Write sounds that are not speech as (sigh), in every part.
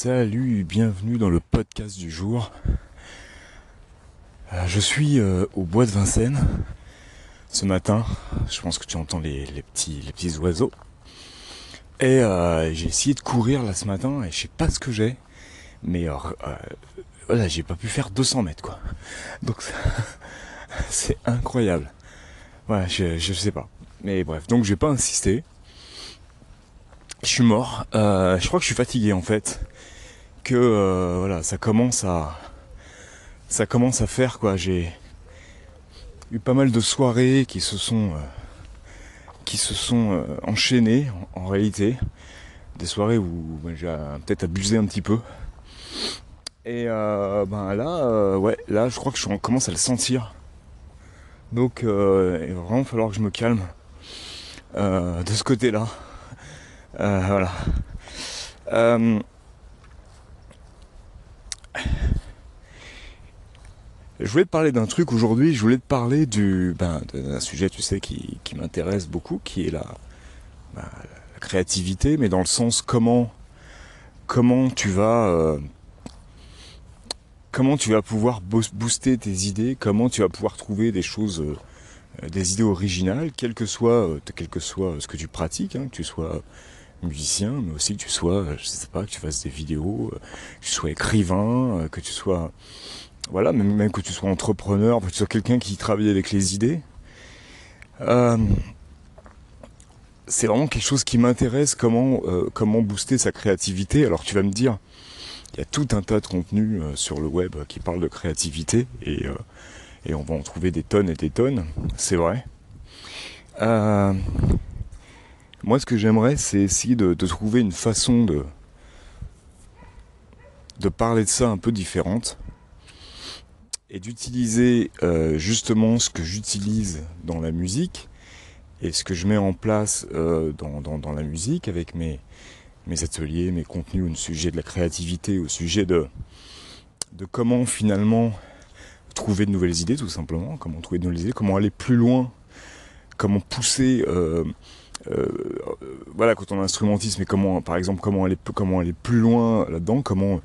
Salut, bienvenue dans le podcast du jour. Euh, je suis euh, au bois de Vincennes ce matin. Je pense que tu entends les, petits, les petits oiseaux. Et euh, j'ai essayé de courir là ce matin et je sais pas ce que j'ai. Mais voilà, j'ai pas pu faire 200 mètres quoi. Donc (laughs) c'est incroyable. Je, je sais pas. Mais bref, donc j'ai pas insisté. Je suis mort. je crois que je suis fatigué en fait que euh, voilà, ça commence à ça commence à faire quoi. J'ai eu pas mal de soirées qui se sont euh, qui se sont euh, enchaînées en, réalité, des soirées où j'ai peut-être abusé un petit peu. Et ben là, ouais, là, je crois que je commence à le sentir. Donc, il va vraiment falloir que je me calme de ce côté-là. Voilà. Je voulais te parler d'un truc aujourd'hui, je voulais te parler du, ben, d'un sujet, tu sais, qui, m'intéresse beaucoup, qui est la, ben, la, créativité, mais dans le sens comment, comment tu vas, euh, comment tu vas pouvoir booster tes idées, comment tu vas pouvoir trouver des choses, euh, des idées originales, quel que soit, euh, quel que soit ce que tu pratiques, hein, que tu sois musicien, mais aussi que tu sois, je sais pas, que tu fasses des vidéos, que tu sois écrivain, que tu sois voilà, même, que tu sois entrepreneur, que tu sois quelqu'un qui travaille avec les idées. Euh, c'est vraiment quelque chose qui m'intéresse, comment, euh, comment booster sa créativité. Alors tu vas me dire, il y a tout un tas de contenus euh, sur le web qui parlent de créativité et, et on va en trouver des tonnes et des tonnes, c'est vrai. Moi ce que j'aimerais c'est essayer de, trouver une façon de, de parler de ça un peu différente et d'utiliser euh, justement ce que j'utilise dans la musique et ce que je mets en place euh, dans, dans, la musique avec mes, mes ateliers, mes contenus au sujet de la créativité, au sujet de, de comment finalement trouver de nouvelles idées tout simplement, comment trouver de nouvelles idées, comment aller plus loin, comment pousser euh, voilà quand on instrumentiste mais comment par exemple comment aller comment aller plus loin là-dedans comment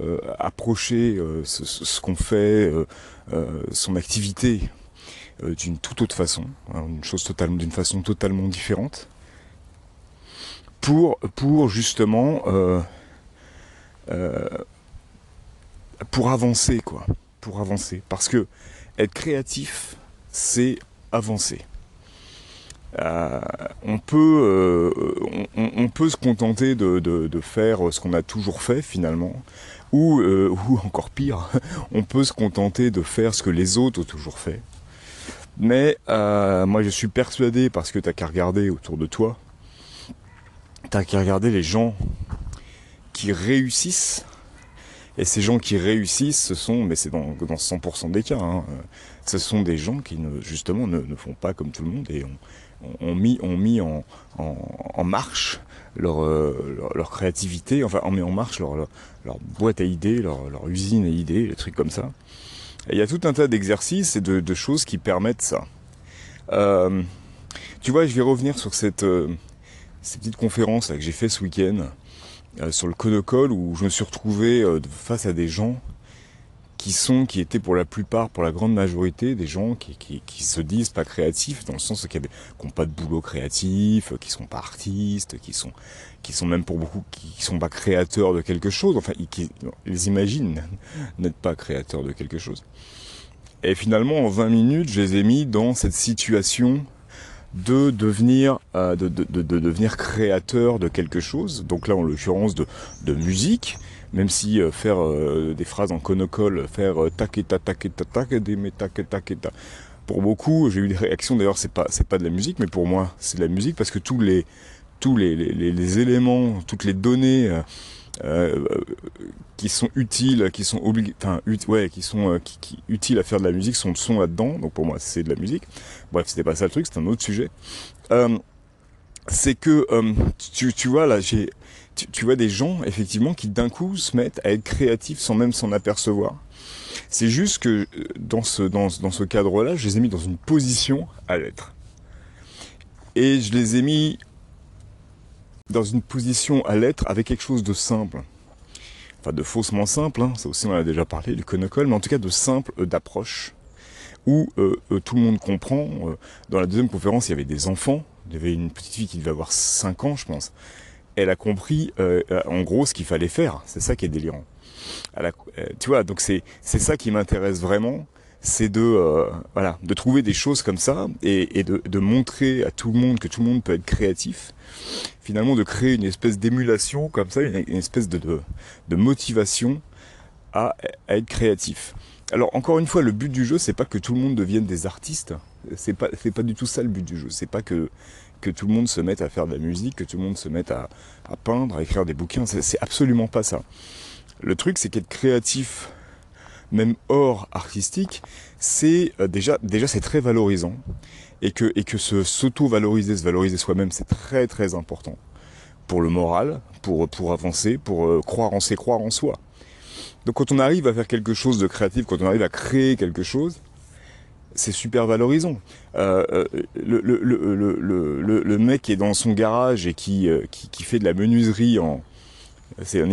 euh, approcher euh, ce, qu'on fait, euh, son activité d'une toute autre façon, hein, une chose totalement, d'une façon totalement différente, pour pour justement pour avancer quoi, pour avancer, parce que être créatif, c'est avancer. On, peut, on, peut se contenter de, de faire ce qu'on a toujours fait finalement, ou, euh, ou encore pire, (laughs) on peut se contenter de faire ce que les autres ont toujours fait. Mais euh, moi je suis persuadé, parce que t'as qu'à regarder autour de toi, t'as qu'à regarder les gens qui réussissent. Et ces gens qui réussissent, ce sont, mais c'est dans, dans 100% des cas, hein, ce sont des gens qui ne, justement ne, ne, font pas comme tout le monde et ont, ont mis, ont mis en, en, en marche euh, leur, leur, créativité, enfin on met en marche leur, leur, boîte à idées, leur, usine à idées, des trucs comme ça. Et il y a tout un tas d'exercices et de, de, choses qui permettent ça. Euh, tu vois, je vais revenir sur cette, euh, cette petite conférence que j'ai fait ce week-end euh, sur le Codocol où je me suis retrouvé face à des gens qui sont, qui étaient pour la plupart, pour la grande majorité, des gens qui, qui, qui se disent pas créatifs, dans le sens qu'ils n'ont pas de boulot créatif, qui sont pas artistes, qui sont, qui sont même pour beaucoup, qui sont pas créateurs de quelque chose, enfin, ils, ils imaginent (laughs) n'être pas créateurs de quelque chose. Et finalement, en 20 minutes, je les ai mis dans cette situation de devenir, euh, de, de, de, de, devenir créateur de quelque chose. Donc là, en l'occurrence, de, de musique. Même si euh, faire euh, des phrases en conocole, faire euh, taqueta taqueta taqueta taqueta pour beaucoup, j'ai eu des réactions. D'ailleurs, c'est pas c'est pas de la musique, mais pour moi, c'est de la musique parce que tous les tous les, les, les éléments, toutes les données euh, qui sont utiles, qui sont obligés, enfin ouais, qui sont qui, utiles à faire de la musique sont sont là-dedans. Donc pour moi, c'est de la musique. Bref, c'était pas ça le truc, c'est un autre sujet. Euh, c'est que tu, tu vois là, j'ai tu, vois des gens, effectivement, qui d'un coup se mettent à être créatifs sans même s'en apercevoir. C'est juste que euh, dans ce, dans, dans ce cadre-là, je les ai mis dans une position à l'être. Et je les ai mis dans une position à l'être avec quelque chose de simple. enfin de faussement simple, hein, ça aussi on en a déjà parlé, du conocole, mais en tout cas de simple euh, d'approche, où euh, tout le monde comprend. dans la deuxième conférence, il y avait des enfants, il y avait une petite fille qui devait avoir 5 ans, je pense. Elle a compris, en gros, ce qu'il fallait faire. C'est ça qui est délirant. tu vois, donc c'est ça qui m'intéresse vraiment c'est de euh, voilà de trouver des choses comme ça et, de, montrer à tout le monde que tout le monde peut être créatif. Finalement de créer une espèce d'émulation comme ça une, espèce de, de, motivation à, être créatif. Alors encore une fois le but du jeu c'est pas que tout le monde devienne des artistes. C'est pas c'est pas du tout ça le but du jeu. C'est pas que que tout le monde se mette à faire de la musique que tout le monde se mette à, à peindre à écrire des bouquins. C'est absolument pas ça. Le truc c'est qu'être créatif même hors artistique, c'est euh, déjà, déjà c'est très valorisant et que, et que se s'auto-valoriser, se valoriser soi-même, c'est très très important pour le moral, pour, pour avancer, pour euh, croire en ses croire en soi. Donc quand on arrive à faire quelque chose de créatif, quand on arrive à créer quelque chose, c'est super valorisant. Euh, le, le, le, le, mec qui est dans son garage et qui, qui, qui fait de la menuiserie en... C'est un,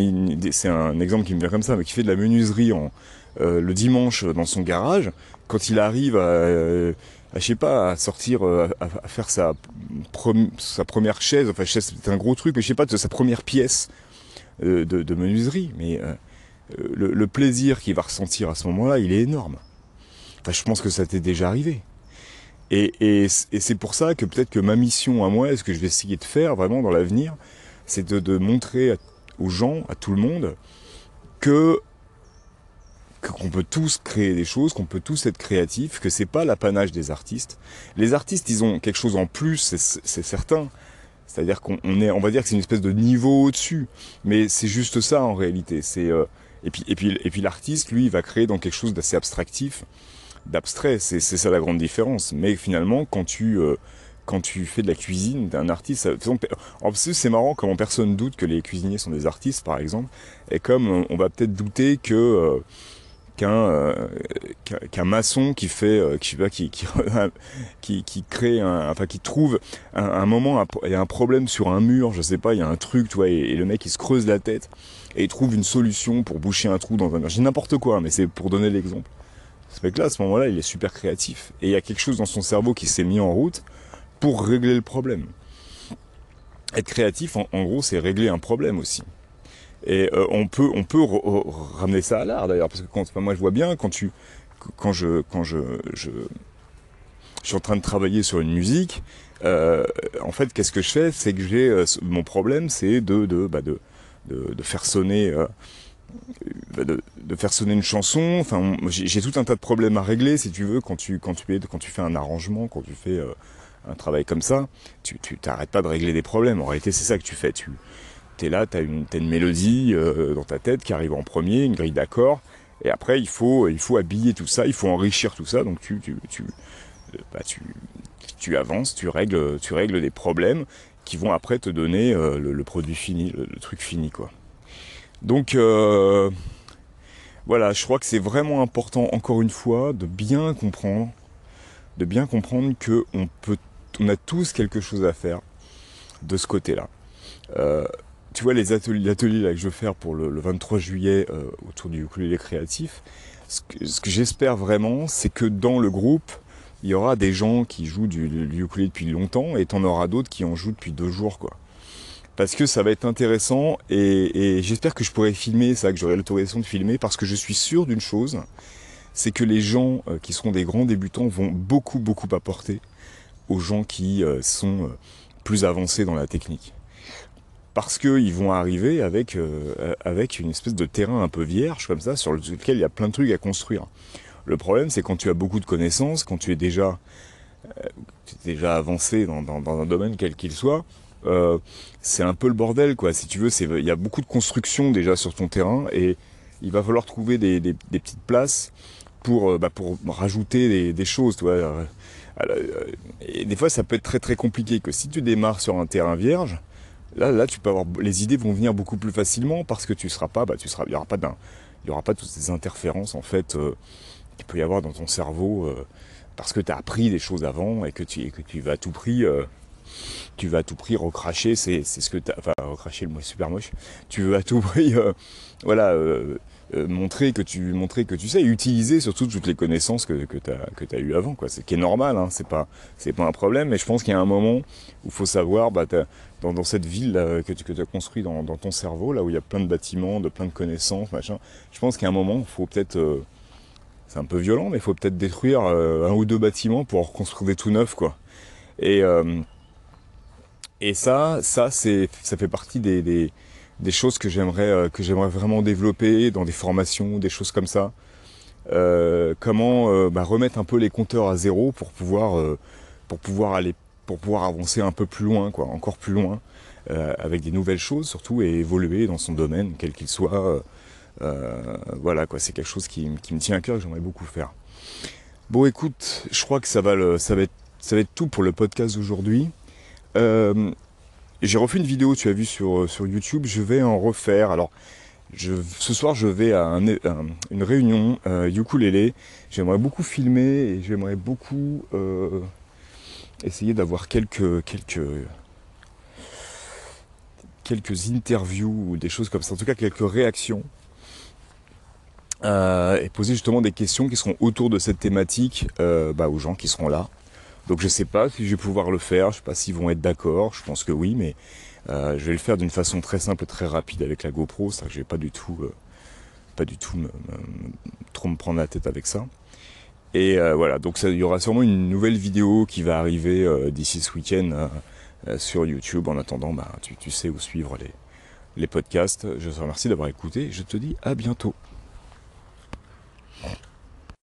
un, exemple qui me vient comme ça, mais qui fait de la menuiserie en, euh, le dimanche dans son garage, quand il arrive à, euh, je sais pas, à sortir, euh, à, faire sa, première chaise, enfin chaise c'est un gros truc, mais je sais pas, sa première pièce de, menuiserie, mais le, plaisir qu'il va ressentir à ce moment-là, il est énorme. Enfin, je pense que ça t'est déjà arrivé. Et, et, c'est pour ça que peut-être que ma mission à moi, ce que je vais essayer de faire vraiment dans l'avenir, c'est de, de, montrer aux gens, à tout le monde, que qu'on peut tous créer des choses, qu'on peut tous être créatifs, que c'est pas l'apanage des artistes. Les artistes, ils ont quelque chose en plus, c'est certain. C'est-à-dire qu'on est, on va dire que c'est une espèce de niveau au-dessus, mais c'est juste ça en réalité. C'est euh, et puis et puis et puis l'artiste, lui, il va créer dans quelque chose d'assez abstractif, d'abstrait. C'est ça la grande différence. Mais finalement, quand tu euh, quand tu fais de la cuisine d'un artiste, en plus c'est marrant comment personne doute que les cuisiniers sont des artistes par exemple, et comme on va peut-être douter que euh, euh, qu'un qu'un maçon qui fait euh, qui, qui, (laughs) qui, qui crée un, enfin qui trouve un, moment il y a un problème sur un mur je sais pas il y a un truc tu vois et, le mec il se creuse la tête et il trouve une solution pour boucher un trou dans un mur. J'ai n'importe quoi mais c'est pour donner l'exemple. Ce mec là à ce moment là il est super créatif et il y a quelque chose dans son cerveau qui s'est mis en route pour régler le problème. Être créatif en gros c'est régler un problème aussi et euh, on peut, on peut ramener ça à l'art d'ailleurs, parce que quand, moi je vois bien quand tu, quand je, quand je, je, je suis en train de travailler sur une musique, euh, en fait, qu'est-ce que je fais? C'est que j'ai euh, mon problème, c'est de, de, bah de, de, faire sonner. Bah, de, faire sonner une chanson. Enfin, j'ai tout un tas de problèmes à régler, si tu veux, quand tu, quand tu, quand tu fais un arrangement, quand tu fais un travail comme ça. Tu t'arrêtes pas de régler des problèmes. En réalité, c'est ça que tu fais. Tu, tu es là, tu as une, une mélodie euh, dans ta tête qui arrive en premier, une grille d'accords, et après il faut, il faut habiller tout ça, il faut enrichir tout ça, donc tu, tu, tu, euh, bah, tu, tu avances, tu règles, tu règles des problèmes qui vont après te donner euh, le, produit fini, le, truc fini quoi. Donc voilà, je crois que c'est vraiment important encore une fois de bien comprendre, de bien comprendre que on peut, on a tous quelque chose à faire de ce côté-là. Tu vois, les ateliers, l'atelier que je vais faire pour le, 23 juillet euh, autour du ukulélé créatif, ce que, j'espère vraiment, c'est que dans le groupe, il y aura des gens qui jouent du, du ukulélé depuis longtemps et en auras d'autres qui en jouent depuis deux jours, quoi. Parce que ça va être intéressant et, j'espère que je pourrai filmer ça, que j'aurai l'autorisation de filmer, parce que je suis sûr d'une chose, c'est que les gens euh, qui seront des grands débutants vont beaucoup, beaucoup apporter aux gens qui euh, sont plus avancés dans la technique parce qu'ils vont arriver avec, euh, avec une espèce de terrain un peu vierge comme ça, sur lequel il y a plein de trucs à construire. Le problème, c'est quand tu as beaucoup de connaissances, quand tu es déjà, euh, déjà avancé dans, dans, un domaine quel qu'il soit, euh, c'est un peu le bordel, quoi. Si tu veux, il y a beaucoup de construction déjà sur ton terrain et il va falloir trouver des, petites places pour, bah, pour rajouter des, choses, tu des fois, ça peut être très très compliqué que si tu démarres sur un terrain vierge, Là, là, tu peux avoir, les idées vont venir beaucoup plus facilement parce que tu seras pas, bah, tu seras, il y aura pas il y aura pas toutes ces interférences en fait euh, qu'il peut y avoir dans ton cerveau euh, parce que tu as appris des choses avant et que tu, que tu vas à tout prix euh, tu veux à tout prix recracher, c'est ce que tu enfin recracher le mot super moche, tu veux à tout prix, voilà, montrer que tu montrer que tu sais utiliser surtout toutes les connaissances que, que tu as que as eu avant quoi c'est qui est normal hein, c'est pas pas un problème mais je pense qu'il y a un moment où il faut savoir bah, dans, dans, cette ville que tu que as construit dans, dans, ton cerveau là où il y a plein de bâtiments de plein de connaissances machin je pense qu'à un moment il faut peut-être c'est un peu violent, mais il faut peut-être détruire euh, un ou deux bâtiments pour reconstruire des tout neufs, quoi. Et, euh, et ça, ça, ça fait partie des, choses que j'aimerais, euh, que j'aimerais vraiment développer dans des formations, des choses comme ça. comment bah, remettre un peu les compteurs à zéro pour pouvoir, aller, pour pouvoir avancer un peu plus loin, encore plus loin, avec des nouvelles choses surtout et évoluer dans son domaine, quel qu'il soit euh, voilà, quoi, c'est quelque chose qui, me tient à cœur, que j'aimerais beaucoup faire. Bon, écoute, je crois que ça va, ça va, ça va être tout pour le podcast d'aujourd'hui. Euh, j'ai refait une vidéo, tu as vu sur, sur YouTube, je vais en refaire. Alors, ce soir, je vais à une réunion euh, ukulélé. J'aimerais beaucoup filmer et j'aimerais beaucoup euh, essayer d'avoir quelques, quelques, quelques interviews ou des choses comme ça. En tout cas, quelques réactions euh, et poser justement des questions qui seront autour de cette thématique euh, bah, aux gens qui seront là. Donc je sais pas si je vais pouvoir le faire, je sais pas s'ils vont être d'accord, je pense que oui, mais euh, je vais le faire d'une façon très simple, très rapide avec la GoPro, ça je vais pas du tout, pas du tout trop me prendre la tête avec ça. Et voilà, donc il y aura sûrement une nouvelle vidéo qui va arriver d'ici ce week-end sur YouTube. En attendant, bah, tu, sais où suivre les, les podcasts. Je te remercie d'avoir écouté. Je te dis à bientôt.